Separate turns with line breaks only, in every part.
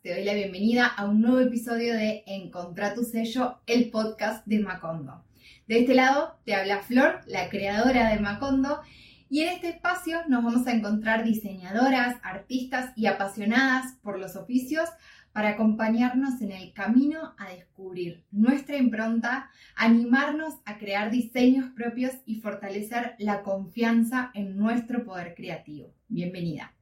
Te doy la bienvenida a un nuevo episodio de Encontra tu sello, el podcast de Macondo. De este lado te habla Flor, la creadora de Macondo, y en este espacio nos vamos a encontrar diseñadoras, artistas y apasionadas por los oficios para acompañarnos en el camino a descubrir nuestra impronta, animarnos a crear diseños propios y fortalecer la confianza en nuestro poder creativo. Bienvenida.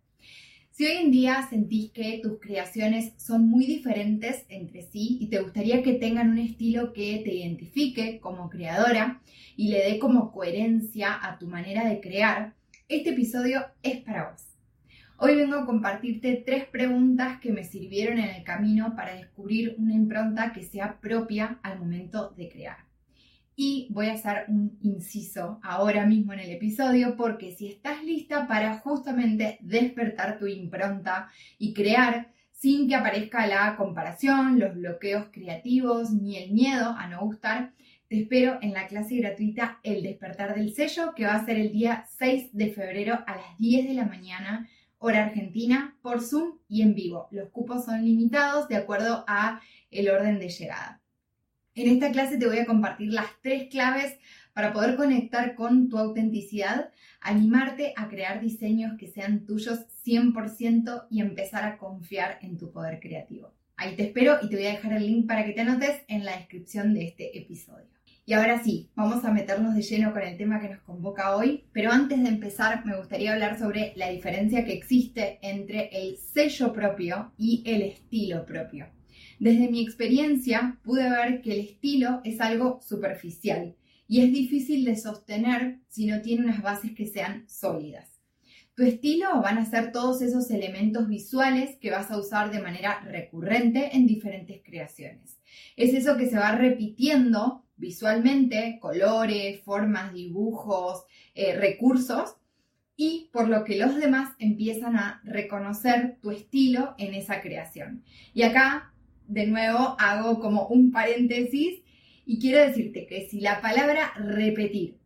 Si hoy en día sentís que tus creaciones son muy diferentes entre sí y te gustaría que tengan un estilo que te identifique como creadora y le dé como coherencia a tu manera de crear, este episodio es para vos. Hoy vengo a compartirte tres preguntas que me sirvieron en el camino para descubrir una impronta que sea propia al momento de crear. Y voy a hacer un inciso ahora mismo en el episodio porque si estás lista para justamente despertar tu impronta y crear sin que aparezca la comparación, los bloqueos creativos ni el miedo a no gustar, te espero en la clase gratuita El despertar del sello que va a ser el día 6 de febrero a las 10 de la mañana hora argentina por Zoom y en vivo. Los cupos son limitados de acuerdo a el orden de llegada. En esta clase te voy a compartir las tres claves para poder conectar con tu autenticidad, animarte a crear diseños que sean tuyos 100% y empezar a confiar en tu poder creativo. Ahí te espero y te voy a dejar el link para que te anotes en la descripción de este episodio. Y ahora sí, vamos a meternos de lleno con el tema que nos convoca hoy, pero antes de empezar me gustaría hablar sobre la diferencia que existe entre el sello propio y el estilo propio. Desde mi experiencia pude ver que el estilo es algo superficial y es difícil de sostener si no tiene unas bases que sean sólidas. Tu estilo van a ser todos esos elementos visuales que vas a usar de manera recurrente en diferentes creaciones. Es eso que se va repitiendo visualmente, colores, formas, dibujos, eh, recursos, y por lo que los demás empiezan a reconocer tu estilo en esa creación. Y acá de nuevo hago como un paréntesis y quiero decirte que si la palabra repetir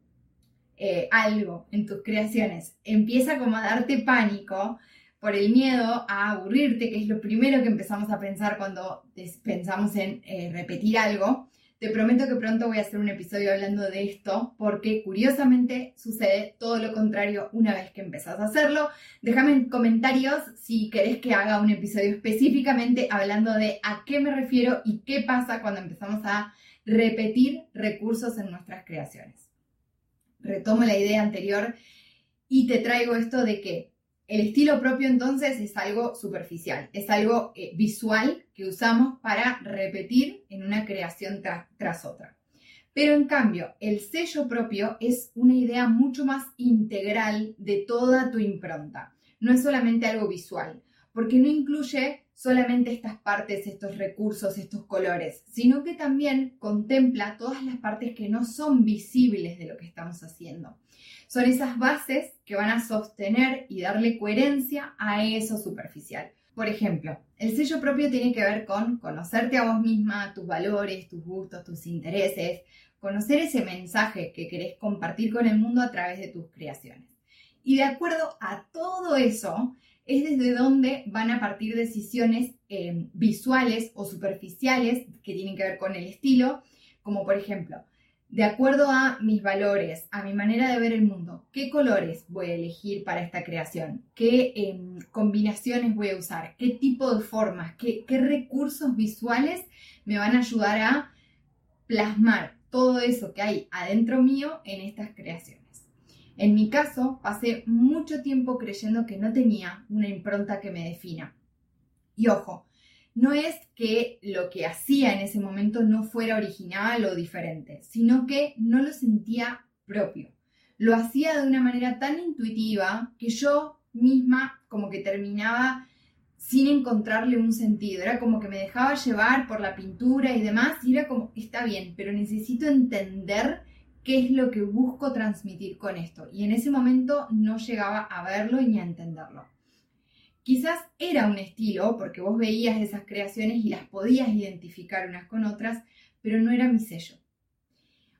eh, algo en tus creaciones empieza como a darte pánico por el miedo a aburrirte, que es lo primero que empezamos a pensar cuando pensamos en eh, repetir algo, te prometo que pronto voy a hacer un episodio hablando de esto porque curiosamente sucede todo lo contrario una vez que empezás a hacerlo. Déjame en comentarios si querés que haga un episodio específicamente hablando de a qué me refiero y qué pasa cuando empezamos a repetir recursos en nuestras creaciones. Retomo la idea anterior y te traigo esto de que el estilo propio entonces es algo superficial, es algo eh, visual que usamos para repetir en una creación tras otra. Pero en cambio, el sello propio es una idea mucho más integral de toda tu impronta. No es solamente algo visual, porque no incluye solamente estas partes, estos recursos, estos colores, sino que también contempla todas las partes que no son visibles de lo que estamos haciendo. Son esas bases que van a sostener y darle coherencia a eso superficial. Por ejemplo, el sello propio tiene que ver con conocerte a vos misma, tus valores, tus gustos, tus intereses, conocer ese mensaje que querés compartir con el mundo a través de tus creaciones. Y de acuerdo a todo eso, es desde donde van a partir decisiones eh, visuales o superficiales que tienen que ver con el estilo, como por ejemplo, de acuerdo a mis valores, a mi manera de ver el mundo, qué colores voy a elegir para esta creación, qué em, combinaciones voy a usar, qué tipo de formas, qué, qué recursos visuales me van a ayudar a plasmar todo eso que hay adentro mío en estas creaciones. En mi caso, pasé mucho tiempo creyendo que no tenía una impronta que me defina. Y ojo, no es que lo que hacía en ese momento no fuera original o diferente, sino que no lo sentía propio. Lo hacía de una manera tan intuitiva que yo misma como que terminaba sin encontrarle un sentido. Era como que me dejaba llevar por la pintura y demás y era como, está bien, pero necesito entender qué es lo que busco transmitir con esto. Y en ese momento no llegaba a verlo ni a entenderlo. Quizás era un estilo, porque vos veías esas creaciones y las podías identificar unas con otras, pero no era mi sello.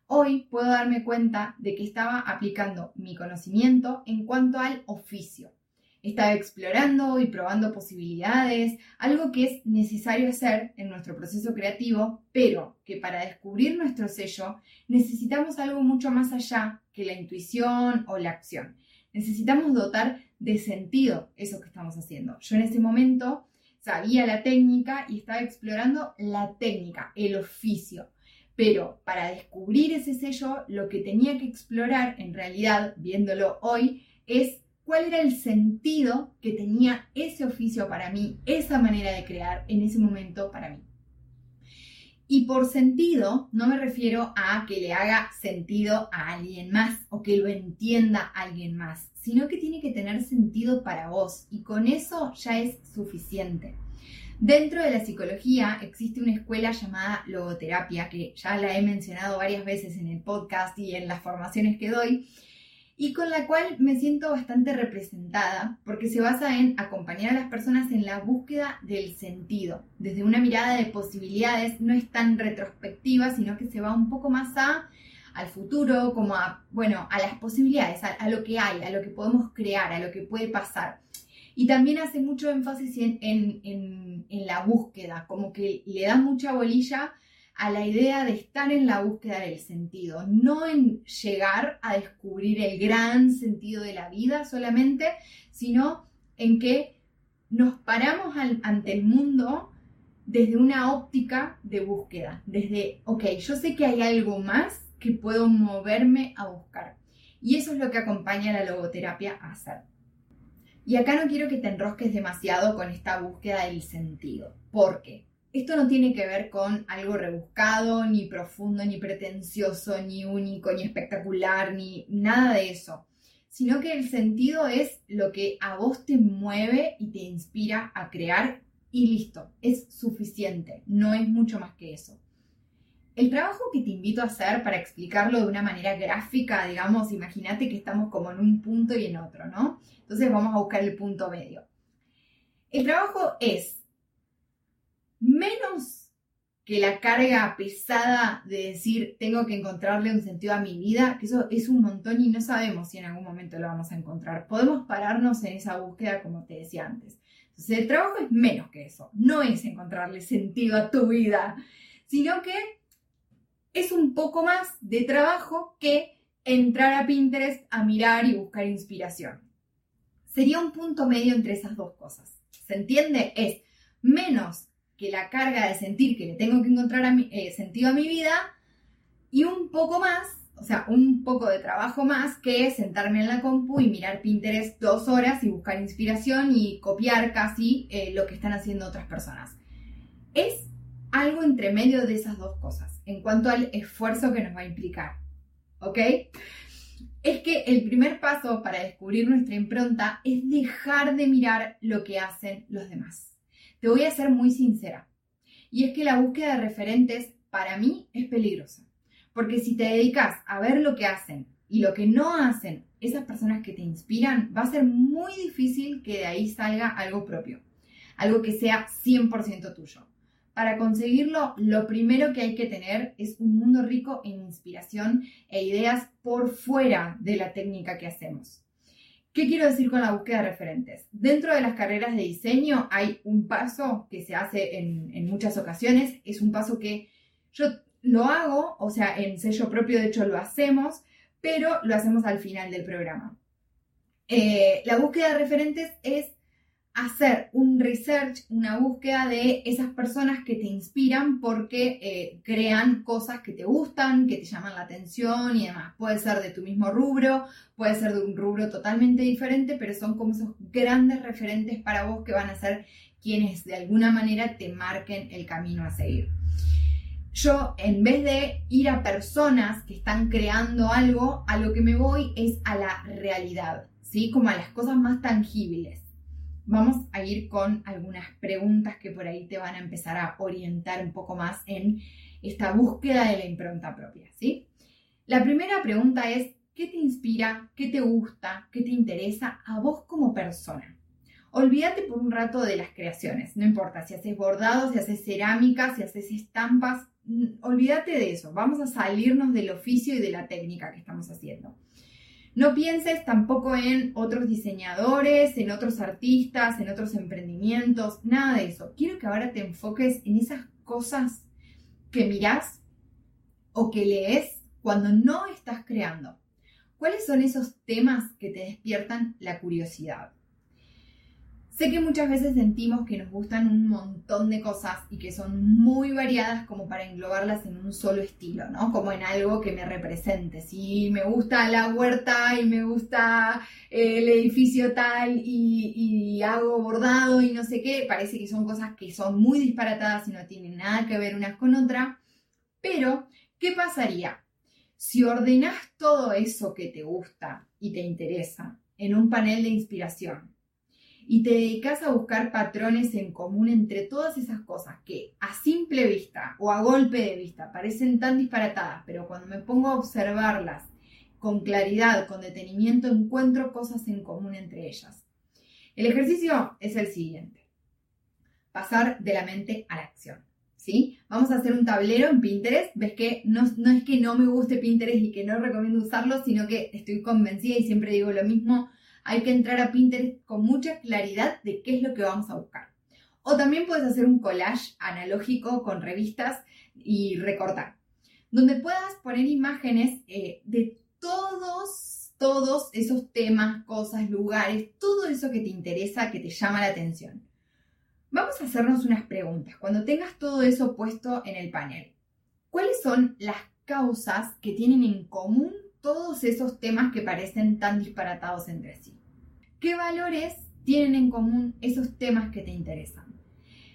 Hoy puedo darme cuenta de que estaba aplicando mi conocimiento en cuanto al oficio. Estaba explorando y probando posibilidades, algo que es necesario hacer en nuestro proceso creativo, pero que para descubrir nuestro sello necesitamos algo mucho más allá que la intuición o la acción. Necesitamos dotar de sentido eso que estamos haciendo. Yo en ese momento sabía la técnica y estaba explorando la técnica, el oficio. Pero para descubrir ese sello, lo que tenía que explorar, en realidad, viéndolo hoy, es cuál era el sentido que tenía ese oficio para mí, esa manera de crear en ese momento para mí. Y por sentido no me refiero a que le haga sentido a alguien más o que lo entienda alguien más, sino que tiene que tener sentido para vos y con eso ya es suficiente. Dentro de la psicología existe una escuela llamada logoterapia, que ya la he mencionado varias veces en el podcast y en las formaciones que doy, y con la cual me siento bastante representada porque se basa en acompañar a las personas en la búsqueda del sentido. Desde una mirada de posibilidades no es tan retrospectiva, sino que se va un poco más a al futuro, como a, bueno, a las posibilidades, a, lo que hay, a lo que podemos crear, a lo que puede pasar. Y también hace mucho énfasis en, en, en la búsqueda, como que le da mucha bolilla a la idea de estar en la búsqueda del sentido, no en llegar a descubrir el gran sentido de la vida solamente, sino en que nos paramos ante el mundo desde una óptica de búsqueda, desde, ok, yo sé que hay algo más que puedo moverme a buscar. Y eso es lo que acompaña a la logoterapia a hacer. Y acá no quiero que te enrosques demasiado con esta búsqueda del sentido, porque esto no tiene que ver con algo rebuscado, ni profundo, ni pretencioso, ni único, ni espectacular, ni nada de eso, sino que el sentido es lo que a vos te mueve y te inspira a crear y listo, es suficiente, no es mucho más que eso. El trabajo que te invito a hacer para explicarlo de una manera gráfica, digamos, imagínate que estamos como en un punto y en otro, ¿no? Entonces vamos a buscar el punto medio. El trabajo es menos que la carga pesada de decir tengo que encontrarle un sentido a mi vida, que eso es un montón y no sabemos si en algún momento lo vamos a encontrar. Podemos pararnos en esa búsqueda como te decía antes. Entonces el trabajo es menos que eso, no es encontrarle sentido a tu vida, sino que es un poco más de trabajo que entrar a Pinterest a mirar y buscar inspiración. Sería un punto medio entre esas dos cosas. ¿Se entiende? Es menos la carga de sentir que le tengo que encontrar eh, sentido a mi vida y un poco más, o sea, un poco de trabajo más que sentarme en la compu y mirar Pinterest dos horas y buscar inspiración y copiar casi eh, lo que están haciendo otras personas. Es algo entre medio de esas dos cosas en cuanto al esfuerzo que nos va a implicar. ¿Ok? Es que el primer paso para descubrir nuestra impronta es dejar de mirar lo que hacen los demás. Te voy a ser muy sincera. Y es que la búsqueda de referentes para mí es peligrosa. Porque si te dedicas a ver lo que hacen y lo que no hacen esas personas que te inspiran, va a ser muy difícil que de ahí salga algo propio. Algo que sea 100% tuyo. Para conseguirlo, lo primero que hay que tener es un mundo rico en inspiración e ideas por fuera de la técnica que hacemos. ¿Qué quiero decir con la búsqueda de referentes? Dentro de las carreras de diseño hay un paso que se hace en, muchas ocasiones, es un paso que yo lo hago, o sea, en sello propio de hecho lo hacemos, pero lo hacemos al final del programa. Eh, la búsqueda de referentes es hacer un research, una búsqueda de esas personas que te inspiran porque eh, crean cosas que te gustan, que te llaman la atención y demás. Puede ser de tu mismo rubro, puede ser de un rubro totalmente diferente, pero son como esos grandes referentes para vos que van a ser quienes de alguna manera te marquen el camino a seguir. Yo, en vez de ir a personas que están creando algo, a lo que me voy es a la realidad, ¿sí? Como a las cosas más tangibles vamos a ir con algunas preguntas que por ahí te van a empezar a orientar un poco más en esta búsqueda de la impronta propia, ¿sí? La primera pregunta es, ¿qué te inspira? ¿Qué te gusta? ¿Qué te interesa a vos como persona? Olvídate por un rato de las creaciones, no importa si haces bordados, si haces cerámica, si haces estampas, olvídate de eso, vamos a salirnos del oficio y de la técnica que estamos haciendo. No pienses tampoco en otros diseñadores, en otros artistas, en otros emprendimientos, nada de eso. Quiero que ahora te enfoques en esas cosas que mirás o que lees cuando no estás creando. ¿Cuáles son esos temas que te despiertan la curiosidad? Sé que muchas veces sentimos que nos gustan un montón de cosas y que son muy variadas como para englobarlas en un solo estilo, ¿no? Como en algo que me represente. Si me gusta la huerta y me gusta eh, el edificio tal y, y hago bordado y no sé qué, parece que son cosas que son muy disparatadas y no tienen nada que ver unas con otras. Pero, ¿qué pasaría si ordenas todo eso que te gusta y te interesa en un panel de inspiración? Y te dedicas a buscar patrones en común entre todas esas cosas que a simple vista o a golpe de vista parecen tan disparatadas, pero cuando me pongo a observarlas con claridad, con detenimiento, encuentro cosas en común entre ellas. El ejercicio es el siguiente. Pasar de la mente a la acción. ¿Sí? Vamos a hacer un tablero en Pinterest. Ves que no, no es que no me guste Pinterest y que no recomiendo usarlo, sino que estoy convencida y siempre digo lo mismo hay que entrar a Pinterest con mucha claridad de qué es lo que vamos a buscar. O también puedes hacer un collage analógico con revistas y recortar, donde puedas poner imágenes eh, de todos, todos esos temas, cosas, lugares, todo eso que te interesa, que te llama la atención. Vamos a hacernos unas preguntas. Cuando tengas todo eso puesto en el panel, ¿cuáles son las causas que tienen en común todos esos temas que parecen tan disparatados entre sí. ¿Qué valores tienen en común esos temas que te interesan?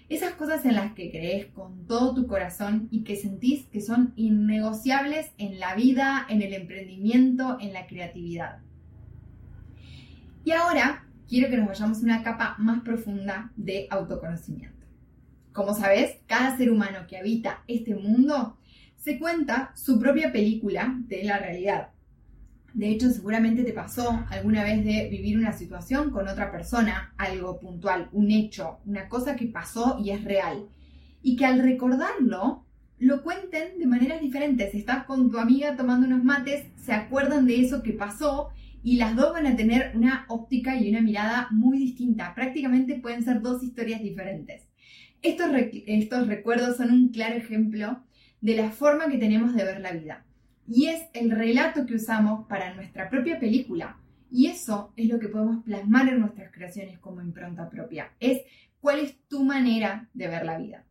Esas cosas en las que crees con todo tu corazón y que sentís que son innegociables en la vida, en el emprendimiento, en la creatividad. Y ahora quiero que nos vayamos a una capa más profunda de autoconocimiento. Como sabes, cada ser humano que habita este mundo se cuenta su propia película de la realidad. De hecho, seguramente te pasó alguna vez de vivir una situación con otra persona, algo puntual, un hecho, una cosa que pasó y es real. Y que al recordarlo, lo cuenten de maneras diferentes. Estás con tu amiga tomando unos mates, se acuerdan de eso que pasó y las dos van a tener una óptica y una mirada muy distinta. Prácticamente pueden ser dos historias diferentes. Estos, estos recuerdos son un claro ejemplo de la forma que tenemos de ver la vida y es el relato que usamos para nuestra propia película. Y eso es lo que podemos plasmar en nuestras creaciones como impronta propia. Es cuál es tu manera de ver la vida.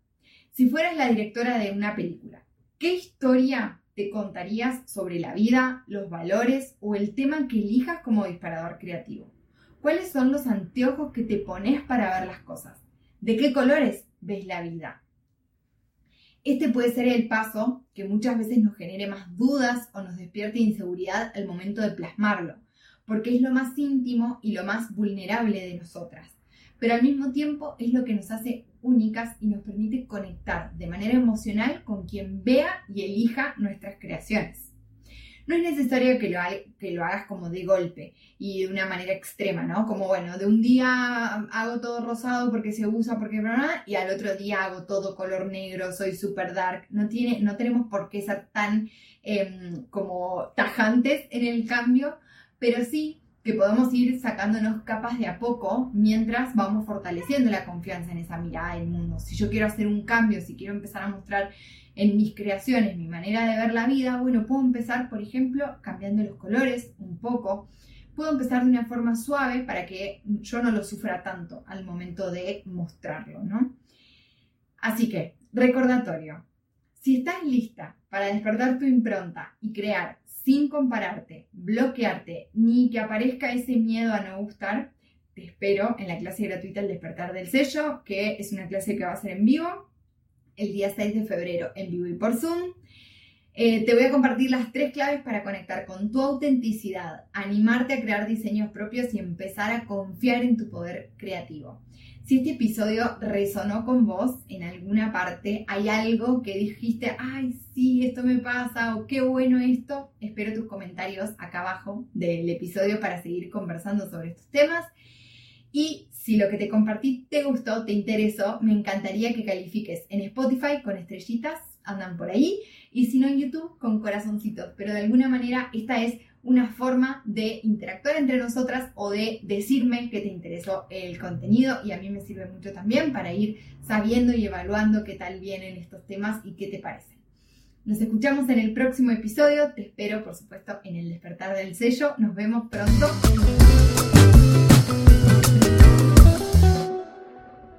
Si fueras la directora de una película, ¿qué historia te contarías sobre la vida, los valores o el tema que elijas como disparador creativo? ¿Cuáles son los anteojos que te pones para ver las cosas? ¿De qué colores ves la vida? Este puede ser el paso que muchas veces nos genere más dudas o nos despierte inseguridad al momento de plasmarlo, porque es lo más íntimo y lo más vulnerable de nosotras, pero al mismo tiempo es lo que nos hace únicas y nos permite conectar de manera emocional con quien vea y elija nuestras creaciones. No es necesario que lo, que lo hagas como de golpe y de una manera extrema, ¿no? Como, bueno, de un día hago todo rosado porque se usa, porque bla, y al otro día hago todo color negro, soy super dark. No, tiene, no tenemos por qué ser tan em, como tajantes en el cambio, pero sí que podemos ir sacándonos capas de a poco mientras vamos fortaleciendo la confianza en esa mirada del mundo. Si yo quiero hacer un cambio, si quiero empezar a mostrar en mis creaciones, mi manera de ver la vida, bueno, puedo empezar, por ejemplo, cambiando los colores un poco. Puedo empezar de una forma suave para que yo no lo sufra tanto al momento de mostrarlo, ¿no? Así que, recordatorio, si estás lista para despertar tu impronta y crear sin compararte, bloquearte, ni que aparezca ese miedo a no gustar, te espero en la clase gratuita El despertar del sello, que es una clase que va a ser en vivo el día 6 de febrero en vivo y por Zoom. Eh, te voy a compartir las tres claves para conectar con tu autenticidad, animarte a crear diseños propios y empezar a confiar en tu poder creativo. Si este episodio resonó con vos en alguna parte, hay algo que dijiste, ay, sí, esto me pasa o qué bueno esto, espero tus comentarios acá abajo del episodio para seguir conversando sobre estos temas. Y si lo que te compartí te gustó, te interesó, me encantaría que califiques en Spotify con estrellitas, andan por ahí, y si no en YouTube con corazoncitos. Pero de alguna manera esta es una forma de interactuar entre nosotras o de decirme que te interesó el contenido y a mí me sirve mucho también para ir sabiendo y evaluando qué tal vienen estos temas y qué te parecen. Nos escuchamos en el próximo episodio, te espero por supuesto en el despertar del sello, nos vemos pronto.